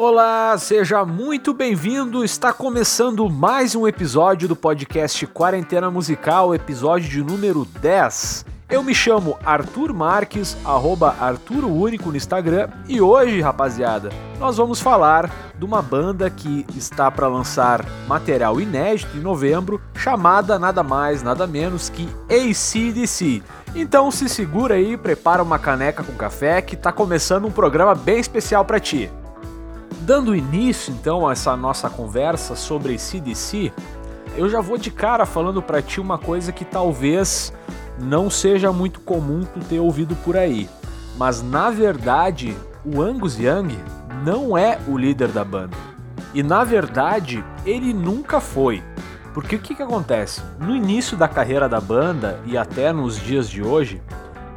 Olá, seja muito bem-vindo. Está começando mais um episódio do podcast Quarentena Musical, episódio de número 10. Eu me chamo Arthur Marques, arroba Arturo Único no Instagram, e hoje, rapaziada, nós vamos falar de uma banda que está para lançar material inédito em novembro, chamada nada mais, nada menos que ACDC. Então se segura aí, prepara uma caneca com café que está começando um programa bem especial para ti. Dando início então a essa nossa conversa sobre CDC, eu já vou de cara falando para ti uma coisa que talvez não seja muito comum tu ter ouvido por aí. Mas na verdade, o Angus Young não é o líder da banda. E na verdade, ele nunca foi. Porque o que, que acontece? No início da carreira da banda e até nos dias de hoje,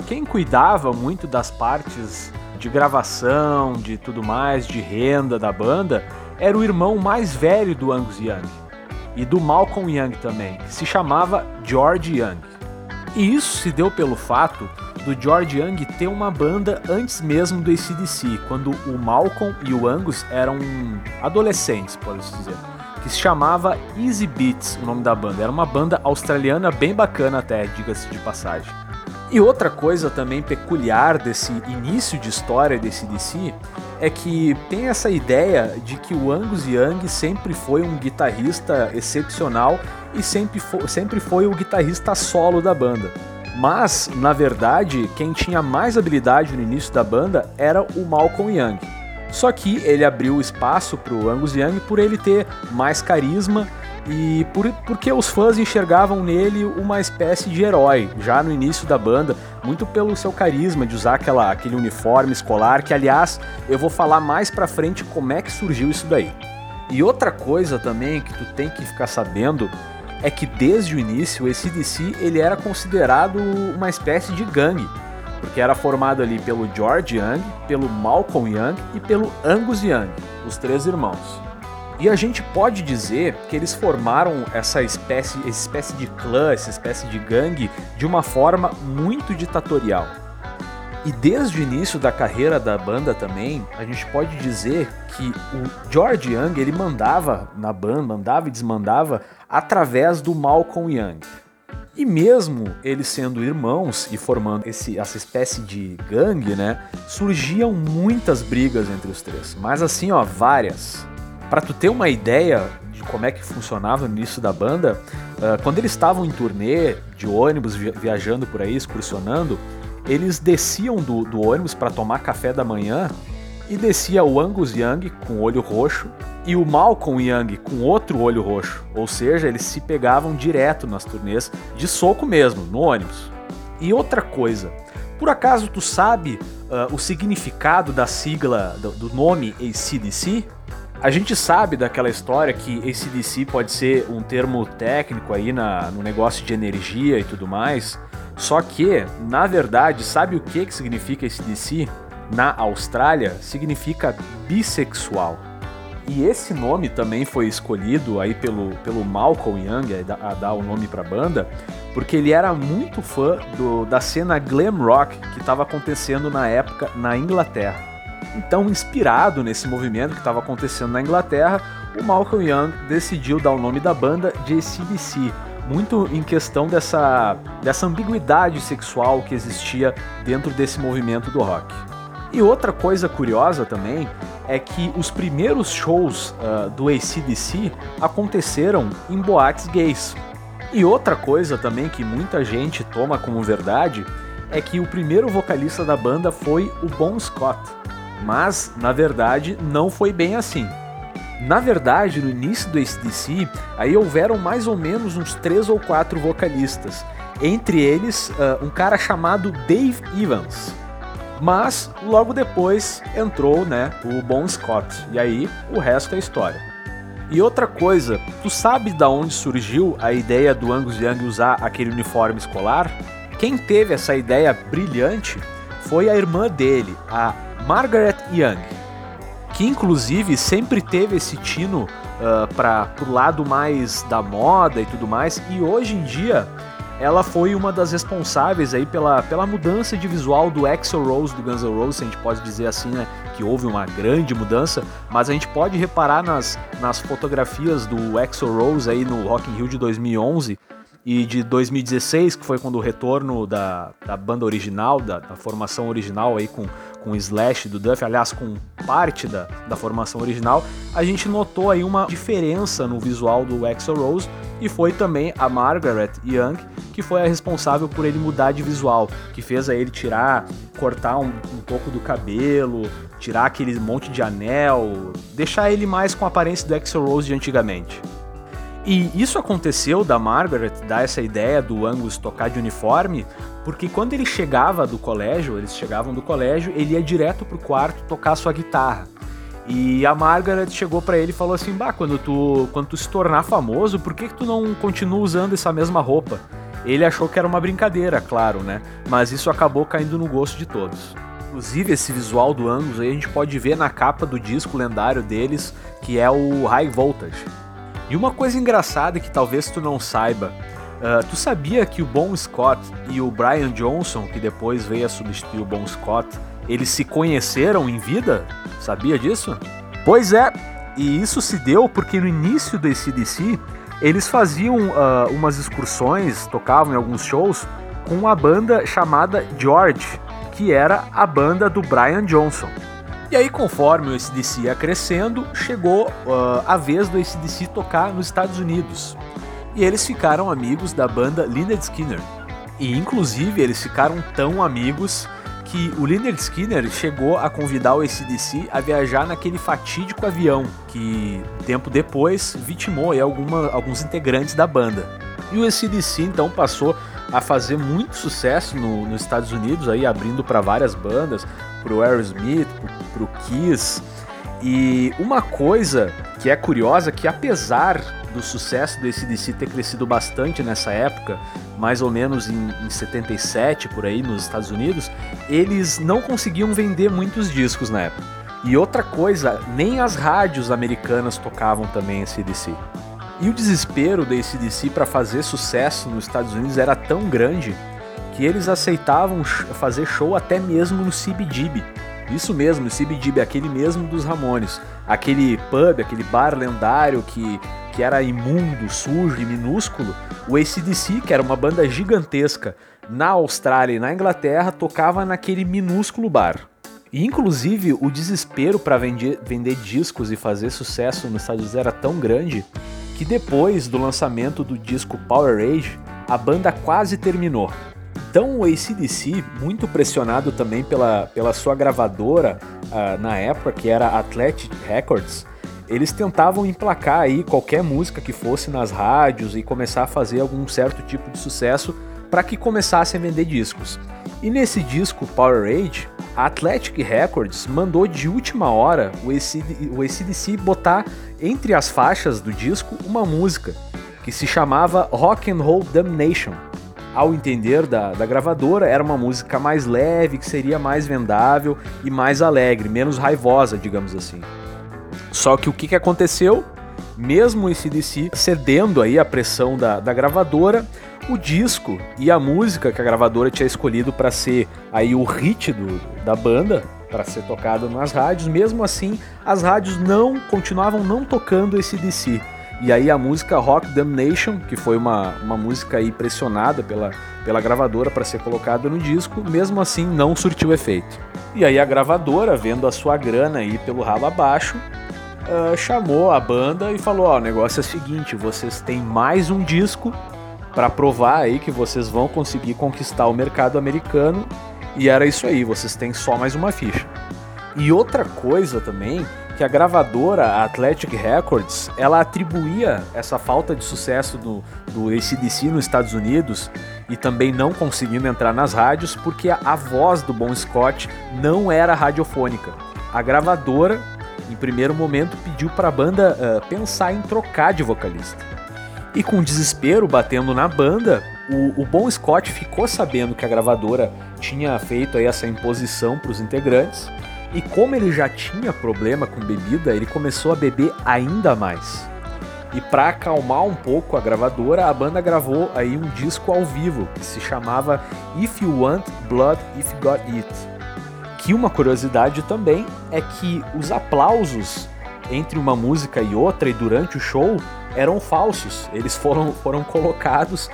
quem cuidava muito das partes de gravação, de tudo mais, de renda da banda, era o irmão mais velho do Angus Young e do Malcolm Young também, que se chamava George Young. E isso se deu pelo fato do George Young ter uma banda antes mesmo do ACDC, quando o Malcolm e o Angus eram adolescentes, pode-se dizer, que se chamava Easy Beats, o nome da banda. Era uma banda australiana bem bacana até, diga-se de passagem. E outra coisa também peculiar desse início de história desse DC é que tem essa ideia de que o Angus Young sempre foi um guitarrista excepcional e sempre foi, sempre foi o guitarrista solo da banda. Mas, na verdade, quem tinha mais habilidade no início da banda era o Malcolm Young. Só que ele abriu espaço para o Angus Young por ele ter mais carisma e por, porque os fãs enxergavam nele uma espécie de herói, já no início da banda, muito pelo seu carisma de usar aquela, aquele uniforme escolar, que aliás eu vou falar mais pra frente como é que surgiu isso daí. E outra coisa também que tu tem que ficar sabendo é que desde o início esse DC ele era considerado uma espécie de gangue, porque era formado ali pelo George Young, pelo Malcolm Young e pelo Angus Young, os três irmãos. E a gente pode dizer que eles formaram essa espécie, essa espécie de clã, essa espécie de gangue, de uma forma muito ditatorial. E desde o início da carreira da banda também, a gente pode dizer que o George Young ele mandava na banda, mandava e desmandava através do Malcolm Young. E mesmo eles sendo irmãos e formando esse, essa espécie de gangue, né, surgiam muitas brigas entre os três. Mas assim, ó, várias. Para tu ter uma ideia de como é que funcionava no início da banda, uh, quando eles estavam em turnê de ônibus viajando por aí, excursionando, eles desciam do, do ônibus para tomar café da manhã e descia o Angus Young com olho roxo e o Malcolm Young com outro olho roxo. Ou seja, eles se pegavam direto nas turnês, de soco mesmo, no ônibus. E outra coisa, por acaso tu sabe uh, o significado da sigla, do, do nome ACDC? A gente sabe daquela história que ACDC pode ser um termo técnico aí na, no negócio de energia e tudo mais, só que, na verdade, sabe o que, que significa ACDC? Na Austrália, significa bissexual. E esse nome também foi escolhido aí pelo, pelo Malcolm Young a dar o nome para a banda, porque ele era muito fã do, da cena glam rock que estava acontecendo na época na Inglaterra. Então, inspirado nesse movimento que estava acontecendo na Inglaterra, o Malcolm Young decidiu dar o nome da banda de ACDC, muito em questão dessa, dessa ambiguidade sexual que existia dentro desse movimento do rock. E outra coisa curiosa também é que os primeiros shows uh, do ACDC aconteceram em boates gays. E outra coisa também que muita gente toma como verdade é que o primeiro vocalista da banda foi o Bon Scott. Mas, na verdade, não foi bem assim. Na verdade, no início do ACDC, aí houveram mais ou menos uns três ou quatro vocalistas. Entre eles, uh, um cara chamado Dave Evans. Mas, logo depois, entrou né, o Bon Scott. E aí, o resto é história. E outra coisa, tu sabe da onde surgiu a ideia do Angus Young usar aquele uniforme escolar? Quem teve essa ideia brilhante foi a irmã dele, a Margaret Young, que inclusive sempre teve esse tino uh, para o lado mais da moda e tudo mais, e hoje em dia ela foi uma das responsáveis aí pela, pela mudança de visual do Axl Rose do Guns N' Roses, a gente pode dizer assim, né, que houve uma grande mudança, mas a gente pode reparar nas, nas fotografias do Axl Rose aí no Rock in Rio de 2011 e de 2016, que foi quando o retorno da, da banda original, da, da formação original aí com, com Slash do Duff, aliás, com parte da, da formação original, a gente notou aí uma diferença no visual do Axl Rose e foi também a Margaret Young que foi a responsável por ele mudar de visual, que fez a ele tirar, cortar um, um pouco do cabelo, tirar aquele monte de anel, deixar ele mais com a aparência do Axl Rose de antigamente. E isso aconteceu da Margaret dar essa ideia do Angus tocar de uniforme, porque quando ele chegava do colégio, eles chegavam do colégio, ele ia direto pro quarto tocar sua guitarra. E a Margaret chegou para ele e falou assim: "Bah, quando tu quando tu se tornar famoso, por que que tu não continua usando essa mesma roupa?" Ele achou que era uma brincadeira, claro, né? Mas isso acabou caindo no gosto de todos. Inclusive, esse visual do Angus aí a gente pode ver na capa do disco lendário deles, que é o High Voltage. E uma coisa engraçada que talvez tu não saiba, uh, tu sabia que o Bon Scott e o Brian Johnson, que depois veio a substituir o Bon Scott, eles se conheceram em vida? Sabia disso? Pois é, e isso se deu porque no início do ACDC eles faziam uh, umas excursões, tocavam em alguns shows com uma banda chamada George, que era a banda do Brian Johnson. E aí, conforme o ACDC ia crescendo, chegou uh, a vez do ACDC tocar nos Estados Unidos. E eles ficaram amigos da banda Lynyrd Skinner. E inclusive eles ficaram tão amigos que o Lynyrd Skinner chegou a convidar o ACDC a viajar naquele fatídico avião que tempo depois vitimou alguma, alguns integrantes da banda. E o ACDC então passou a fazer muito sucesso no, nos Estados Unidos, aí abrindo para várias bandas, pro Aerosmith, pro, pro Kiss. E uma coisa que é curiosa que apesar do sucesso do ACDC ter crescido bastante nessa época, mais ou menos em, em 77 por aí nos Estados Unidos, eles não conseguiam vender muitos discos na época. E outra coisa, nem as rádios americanas tocavam também ACDC. E o desespero da ACDC para fazer sucesso nos Estados Unidos era tão grande que eles aceitavam fazer show até mesmo no CBGB. Isso mesmo, o CBGB, aquele mesmo dos Ramones. Aquele pub, aquele bar lendário que, que era imundo, sujo e minúsculo. O ACDC, que era uma banda gigantesca na Austrália e na Inglaterra, tocava naquele minúsculo bar. E inclusive o desespero para vender, vender discos e fazer sucesso nos Estados Unidos era tão grande que depois do lançamento do disco Power Age, a banda quase terminou. Então o ACDC, muito pressionado também pela, pela sua gravadora uh, na época, que era Athletic Records, eles tentavam emplacar aí qualquer música que fosse nas rádios e começar a fazer algum certo tipo de sucesso para que começassem a vender discos. E nesse disco Power Age, a Athletic Records mandou de última hora o ACDC, botar entre as faixas do disco uma música que se chamava Rock and Roll Damnation ao entender da, da gravadora, era uma música mais leve, que seria mais vendável e mais alegre, menos raivosa, digamos assim. Só que o que, que aconteceu? Mesmo esse DC cedendo aí a pressão da, da gravadora, o disco e a música que a gravadora tinha escolhido para ser aí o hit do, da banda, para ser tocado nas rádios, mesmo assim as rádios não continuavam não tocando esse DC. E aí a música Rock Damnation, que foi uma, uma música aí pressionada pela, pela gravadora para ser colocada no disco, mesmo assim não surtiu efeito. E aí a gravadora, vendo a sua grana aí pelo ralo abaixo, uh, chamou a banda e falou: Ó, oh, o negócio é o seguinte, vocês têm mais um disco para provar aí que vocês vão conseguir conquistar o mercado americano. E era isso aí, vocês têm só mais uma ficha. E outra coisa também que a gravadora a Athletic Records ela atribuía essa falta de sucesso do, do ACDC nos Estados Unidos e também não conseguindo entrar nas rádios porque a, a voz do Bon Scott não era radiofônica. A gravadora, em primeiro momento, pediu para a banda uh, pensar em trocar de vocalista. E com desespero batendo na banda, o, o Bon Scott ficou sabendo que a gravadora tinha feito aí essa imposição para os integrantes e como ele já tinha problema com bebida, ele começou a beber ainda mais. E para acalmar um pouco a gravadora, a banda gravou aí um disco ao vivo que se chamava If You Want Blood, If You Got It. Que uma curiosidade também é que os aplausos entre uma música e outra e durante o show eram falsos. Eles foram, foram colocados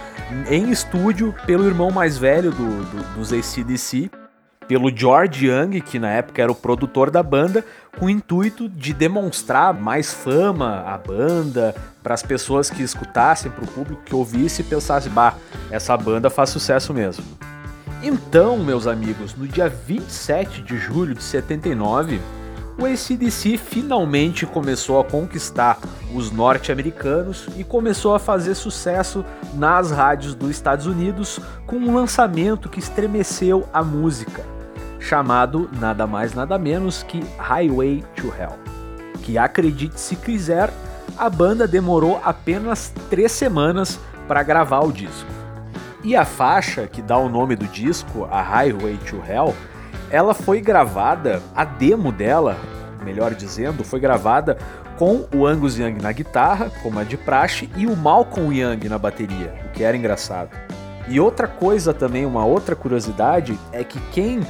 em estúdio pelo irmão mais velho do, do, dos ACDC, pelo George Young, que na época era o produtor da banda, com o intuito de demonstrar mais fama à banda, para as pessoas que escutassem, para o público que ouvisse e pensasse, bah, essa banda faz sucesso mesmo. Então, meus amigos, no dia 27 de julho de 79, o ACDC finalmente começou a conquistar os norte-americanos e começou a fazer sucesso nas rádios dos Estados Unidos com um lançamento que estremeceu a música, chamado nada mais nada menos que Highway to Hell. Que acredite se quiser, a banda demorou apenas três semanas para gravar o disco. E a faixa que dá o nome do disco, a Highway to Hell, ela foi gravada, a demo dela, melhor dizendo, foi gravada com o Angus Young na guitarra, como é de praxe, e o Malcolm Young na bateria, o que era engraçado. E outra coisa também, uma outra curiosidade, é que quem uh,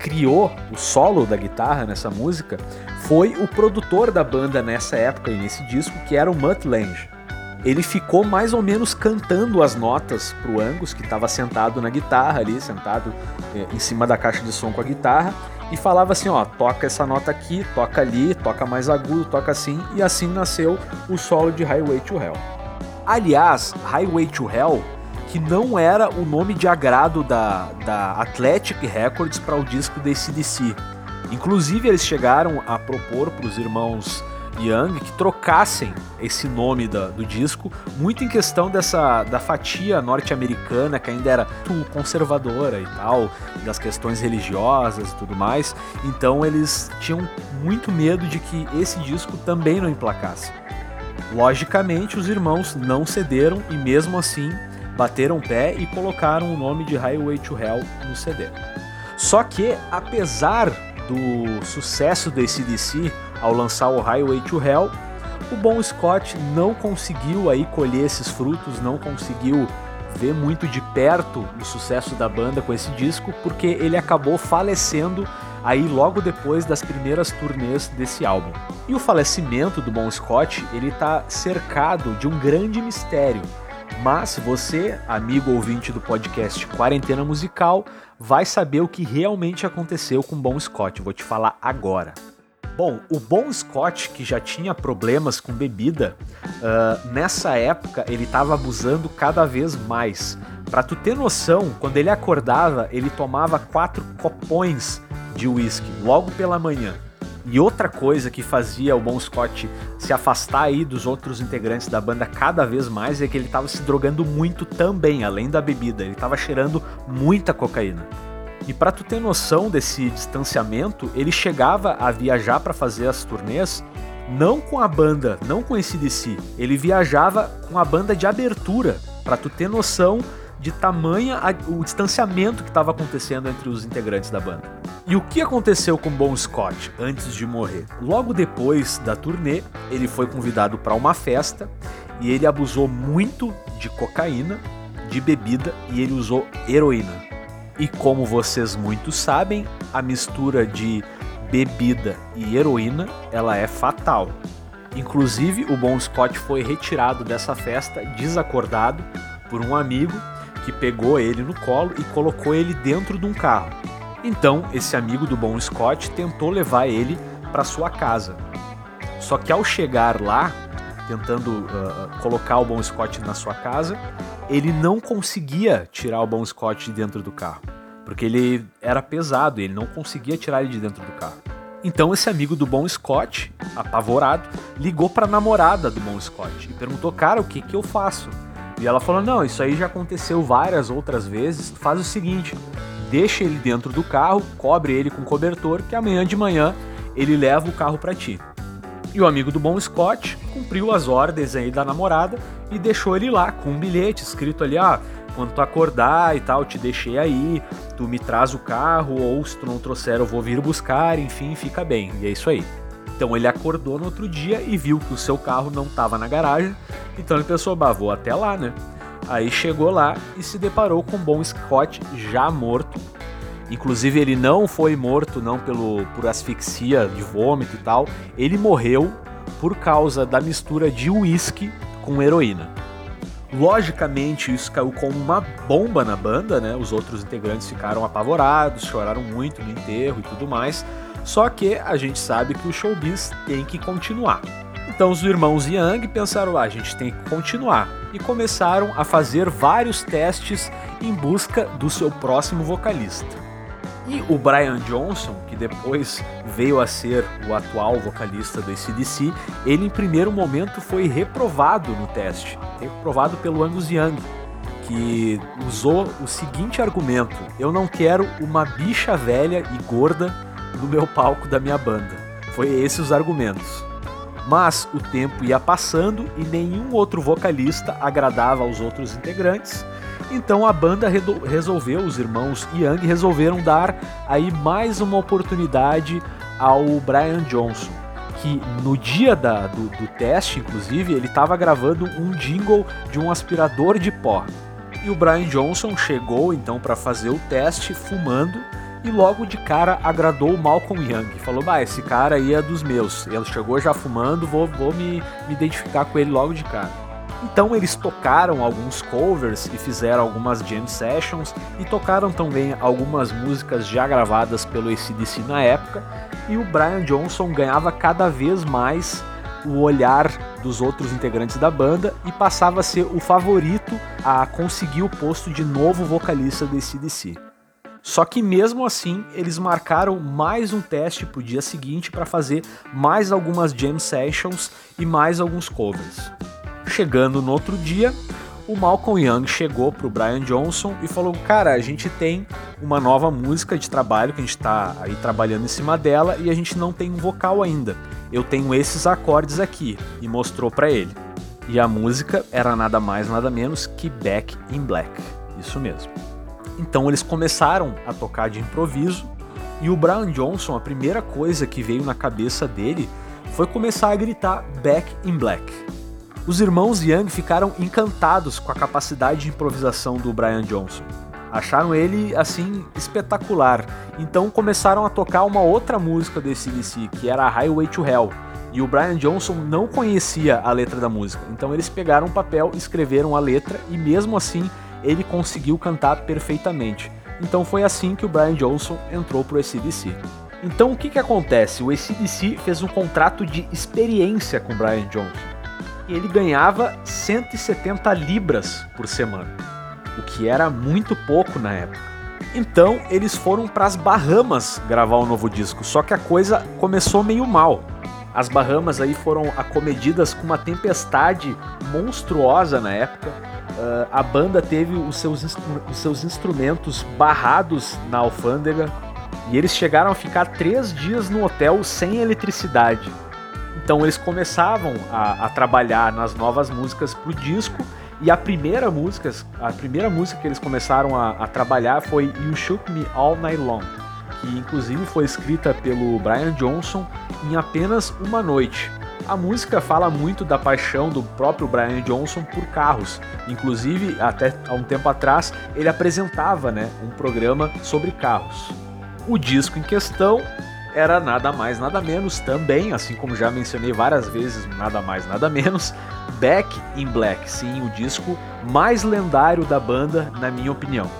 criou o solo da guitarra nessa música foi o produtor da banda nessa época e nesse disco, que era o Mutt Lange ele ficou mais ou menos cantando as notas pro Angus, que estava sentado na guitarra ali, sentado eh, em cima da caixa de som com a guitarra, e falava assim, ó, toca essa nota aqui, toca ali, toca mais agudo, toca assim, e assim nasceu o solo de Highway to Hell. Aliás, Highway to Hell, que não era o nome de agrado da, da Athletic Records para o disco da ACDC. Inclusive, eles chegaram a propor para os irmãos Young que trocassem esse nome da, do disco, muito em questão dessa da fatia norte-americana que ainda era muito conservadora e tal, das questões religiosas e tudo mais. Então eles tinham muito medo de que esse disco também não emplacasse. Logicamente, os irmãos não cederam e mesmo assim bateram pé e colocaram o nome de Highway to Hell no CD. Só que, apesar do sucesso do ACDC, ao lançar o Highway to Hell, o Bon Scott não conseguiu aí colher esses frutos, não conseguiu ver muito de perto o sucesso da banda com esse disco, porque ele acabou falecendo aí logo depois das primeiras turnês desse álbum. E o falecimento do Bon Scott, ele tá cercado de um grande mistério. Mas você, amigo ouvinte do podcast Quarentena Musical, vai saber o que realmente aconteceu com Bon Scott. vou te falar agora. Bom, o Bon Scott, que já tinha problemas com bebida, uh, nessa época ele estava abusando cada vez mais. Para tu ter noção, quando ele acordava, ele tomava quatro copões de uísque logo pela manhã. E outra coisa que fazia o Bon Scott se afastar aí dos outros integrantes da banda cada vez mais é que ele estava se drogando muito também, além da bebida. Ele estava cheirando muita cocaína. E para tu ter noção desse distanciamento, ele chegava a viajar para fazer as turnês não com a banda, não com esse DC, ele viajava com a banda de abertura, para tu ter noção de tamanha a, o distanciamento que estava acontecendo entre os integrantes da banda. E o que aconteceu com Bon Scott antes de morrer? Logo depois da turnê, ele foi convidado para uma festa e ele abusou muito de cocaína, de bebida e ele usou heroína. E como vocês muito sabem, a mistura de bebida e heroína, ela é fatal. Inclusive, o Bon Scott foi retirado dessa festa desacordado por um amigo que pegou ele no colo e colocou ele dentro de um carro. Então, esse amigo do Bon Scott tentou levar ele para sua casa. Só que ao chegar lá, tentando uh, colocar o Bon Scott na sua casa, ele não conseguia tirar o Bon Scott de dentro do carro, porque ele era pesado e ele não conseguia tirar ele de dentro do carro. Então esse amigo do Bon Scott, apavorado, ligou para a namorada do Bon Scott e perguntou: "Cara, o que que eu faço?" E ela falou: "Não, isso aí já aconteceu várias outras vezes. Faz o seguinte, deixa ele dentro do carro, cobre ele com cobertor, que amanhã de manhã ele leva o carro para ti." E o amigo do Bon Scott cumpriu as ordens aí da namorada e deixou ele lá com um bilhete escrito ali, ah, quando tu acordar e tal, te deixei aí, tu me traz o carro, ou se tu não trouxer eu vou vir buscar, enfim, fica bem. E é isso aí. Então ele acordou no outro dia e viu que o seu carro não estava na garagem, então ele pensou, bah, vou até lá, né? Aí chegou lá e se deparou com Bon Scott já morto. Inclusive ele não foi morto não pelo por asfixia de vômito e tal, ele morreu por causa da mistura de uísque com heroína. Logicamente, isso caiu como uma bomba na banda, né? Os outros integrantes ficaram apavorados, choraram muito no enterro e tudo mais. Só que a gente sabe que o showbiz tem que continuar. Então os irmãos Young pensaram lá, ah, a gente tem que continuar e começaram a fazer vários testes em busca do seu próximo vocalista. E o Brian Johnson, que depois veio a ser o atual vocalista do ACDC, ele em primeiro momento foi reprovado no teste, reprovado pelo Angus Young, que usou o seguinte argumento: eu não quero uma bicha velha e gorda no meu palco da minha banda. Foi esses os argumentos. Mas o tempo ia passando e nenhum outro vocalista agradava aos outros integrantes então a banda resolveu, os irmãos Young resolveram dar aí mais uma oportunidade ao Brian Johnson, que no dia da, do, do teste, inclusive, ele estava gravando um jingle de um aspirador de pó. E o Brian Johnson chegou então para fazer o teste fumando e logo de cara agradou o Malcolm Young. Falou, bah, esse cara aí é dos meus. Ele chegou já fumando, vou, vou me, me identificar com ele logo de cara. Então eles tocaram alguns covers e fizeram algumas jam sessions e tocaram também algumas músicas já gravadas pelo ACDC na época e o Brian Johnson ganhava cada vez mais o olhar dos outros integrantes da banda e passava a ser o favorito a conseguir o posto de novo vocalista do ACDC. Só que mesmo assim, eles marcaram mais um teste para o dia seguinte para fazer mais algumas jam sessions e mais alguns covers. Chegando no outro dia, o Malcolm Young chegou pro Brian Johnson e falou: Cara, a gente tem uma nova música de trabalho que a gente tá aí trabalhando em cima dela e a gente não tem um vocal ainda. Eu tenho esses acordes aqui. E mostrou para ele. E a música era nada mais nada menos que Back in Black. Isso mesmo. Então eles começaram a tocar de improviso e o Brian Johnson, a primeira coisa que veio na cabeça dele foi começar a gritar Back in Black. Os irmãos Young ficaram encantados com a capacidade de improvisação do Brian Johnson. Acharam ele, assim, espetacular. Então começaram a tocar uma outra música do ACDC, que era Highway to Hell. E o Brian Johnson não conhecia a letra da música. Então eles pegaram um papel, escreveram a letra e mesmo assim ele conseguiu cantar perfeitamente. Então foi assim que o Brian Johnson entrou pro ACDC. Então o que, que acontece? O ACDC fez um contrato de experiência com o Brian Johnson e ele ganhava 170 libras por semana, o que era muito pouco na época. Então eles foram para as Bahamas gravar o um novo disco, só que a coisa começou meio mal. As Bahamas aí foram acomedidas com uma tempestade monstruosa na época. Uh, a banda teve os seus, os seus instrumentos barrados na alfândega e eles chegaram a ficar três dias no hotel sem eletricidade. Então eles começavam a, a trabalhar nas novas músicas pro disco e a primeira música, a primeira música que eles começaram a, a, trabalhar foi You Shook Me All Night Long, que inclusive foi escrita pelo Brian Johnson em apenas uma noite. A música fala muito da paixão do próprio Brian Johnson por carros. Inclusive, até há um tempo atrás, ele apresentava né, um programa sobre carros. O disco em questão era nada mais, nada menos também, assim como já mencionei várias vezes, nada mais, nada menos, Back in Black, sim, o disco mais lendário da banda, na minha opinião.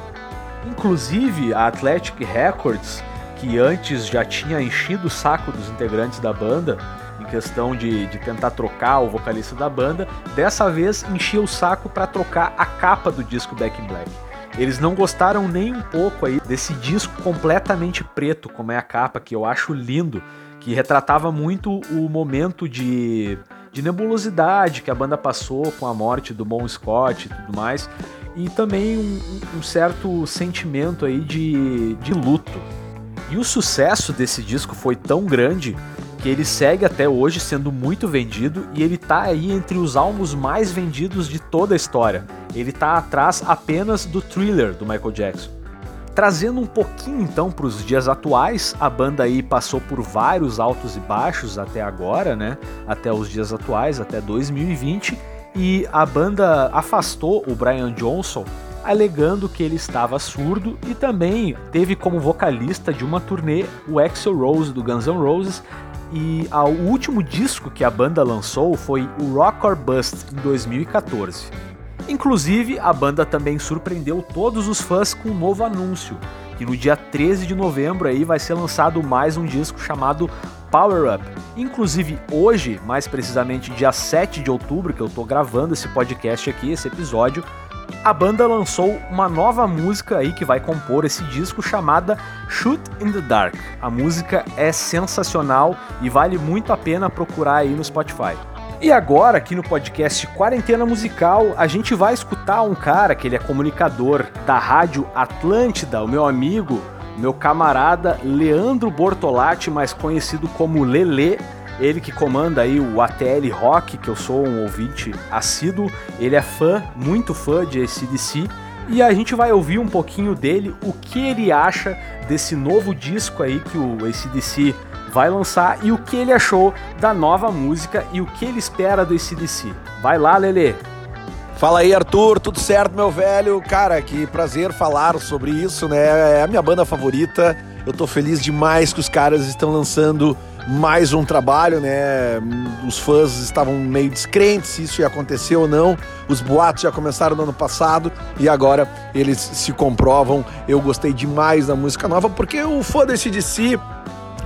Inclusive, a Athletic Records, que antes já tinha enchido o saco dos integrantes da banda, em questão de, de tentar trocar o vocalista da banda, dessa vez enchia o saco para trocar a capa do disco Back in Black. Eles não gostaram nem um pouco aí desse disco completamente preto, como é a capa, que eu acho lindo, que retratava muito o momento de, de nebulosidade que a banda passou com a morte do Bon Scott e tudo mais, e também um, um certo sentimento aí de, de luto. E o sucesso desse disco foi tão grande que ele segue até hoje sendo muito vendido e ele tá aí entre os álbuns mais vendidos de toda a história. Ele tá atrás apenas do Thriller do Michael Jackson. Trazendo um pouquinho então para os dias atuais, a banda aí passou por vários altos e baixos até agora, né? Até os dias atuais, até 2020, e a banda afastou o Brian Johnson alegando que ele estava surdo e também teve como vocalista de uma turnê o Axel Rose do Guns N' Roses. E o último disco que a banda lançou foi o Rock or Bust em 2014. Inclusive, a banda também surpreendeu todos os fãs com um novo anúncio, que no dia 13 de novembro aí vai ser lançado mais um disco chamado Power Up. Inclusive hoje, mais precisamente dia 7 de outubro, que eu tô gravando esse podcast aqui, esse episódio, a banda lançou uma nova música aí que vai compor esse disco chamada Shoot in the Dark. A música é sensacional e vale muito a pena procurar aí no Spotify. E agora, aqui no podcast Quarentena Musical, a gente vai escutar um cara que ele é comunicador da Rádio Atlântida, o meu amigo, meu camarada Leandro Bortolatti, mais conhecido como Lele. Ele que comanda aí o ATL Rock, que eu sou um ouvinte assíduo. Ele é fã, muito fã de ACDC. E a gente vai ouvir um pouquinho dele, o que ele acha desse novo disco aí que o ACDC vai lançar e o que ele achou da nova música e o que ele espera do ACDC. Vai lá, Lele! Fala aí, Arthur, tudo certo, meu velho? Cara, que prazer falar sobre isso, né? É a minha banda favorita. Eu tô feliz demais que os caras estão lançando mais um trabalho, né? Os fãs estavam meio descrentes se isso ia acontecer ou não. Os boatos já começaram no ano passado e agora eles se comprovam. Eu gostei demais da música nova porque o fã desse DC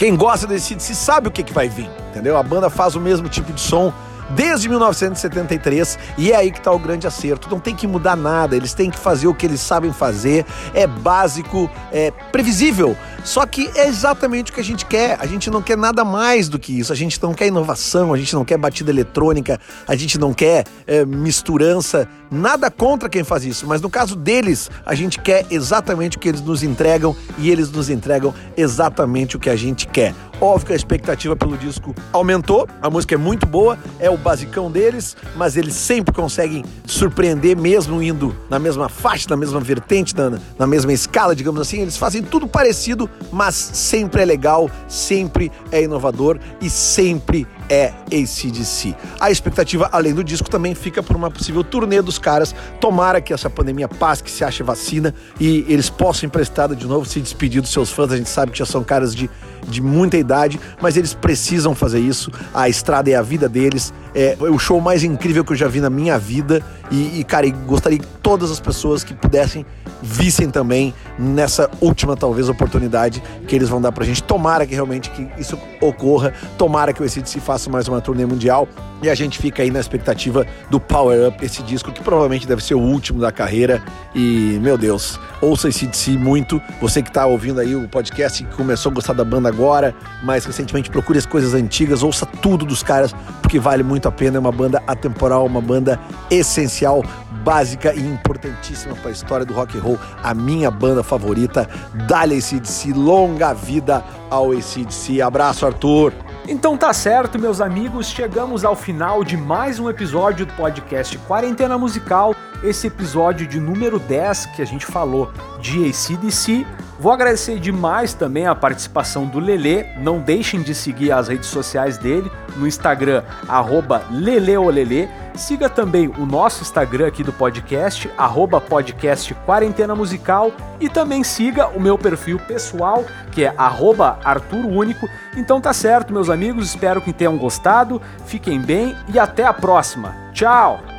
quem gosta desse se sabe o que, que vai vir, entendeu? A banda faz o mesmo tipo de som desde 1973 e é aí que está o grande acerto. Não tem que mudar nada, eles têm que fazer o que eles sabem fazer, é básico, é previsível. Só que é exatamente o que a gente quer. A gente não quer nada mais do que isso. A gente não quer inovação, a gente não quer batida eletrônica, a gente não quer é, misturança. Nada contra quem faz isso, mas no caso deles, a gente quer exatamente o que eles nos entregam e eles nos entregam exatamente o que a gente quer. Óbvio que a expectativa pelo disco aumentou, a música é muito boa, é o basicão deles, mas eles sempre conseguem surpreender mesmo indo na mesma faixa, na mesma vertente, na, na mesma escala, digamos assim. Eles fazem tudo parecido, mas sempre é legal, sempre é inovador e sempre é ACDC. A expectativa, além do disco, também fica por uma possível turnê dos caras. Tomara que essa pandemia passe, que se ache vacina e eles possam emprestar de novo, se despedir dos seus fãs. A gente sabe que já são caras de, de muita idade, mas eles precisam fazer isso. A estrada é a vida deles. É o show mais incrível que eu já vi na minha vida. E, e cara, gostaria que todas as pessoas que pudessem vissem também nessa última, talvez, oportunidade que eles vão dar pra gente. Tomara que realmente que isso ocorra. Tomara que o ACDC faça mais uma turnê mundial. E a gente fica aí na expectativa do Power Up, esse disco que provavelmente deve ser o último da carreira. E, meu Deus, ouça esse de si muito. Você que está ouvindo aí o podcast que começou a gostar da banda agora, mas recentemente procure as coisas antigas, ouça tudo dos caras, porque vale muito a pena. É uma banda atemporal, uma banda essencial, básica e importantíssima para a história do rock and roll. A minha banda favorita, Dale ACDC, longa vida ao ACDC. Abraço, Arthur! Então tá certo, meus amigos, chegamos ao final de mais um episódio do podcast Quarentena Musical, esse episódio de número 10 que a gente falou de ACDC. Vou agradecer demais também a participação do Lele. Não deixem de seguir as redes sociais dele no Instagram, leleolele. Siga também o nosso Instagram aqui do podcast, arroba podcast Quarentena Musical. E também siga o meu perfil pessoal, que é arroba Arthur Único. Então tá certo, meus amigos, espero que tenham gostado. Fiquem bem e até a próxima. Tchau!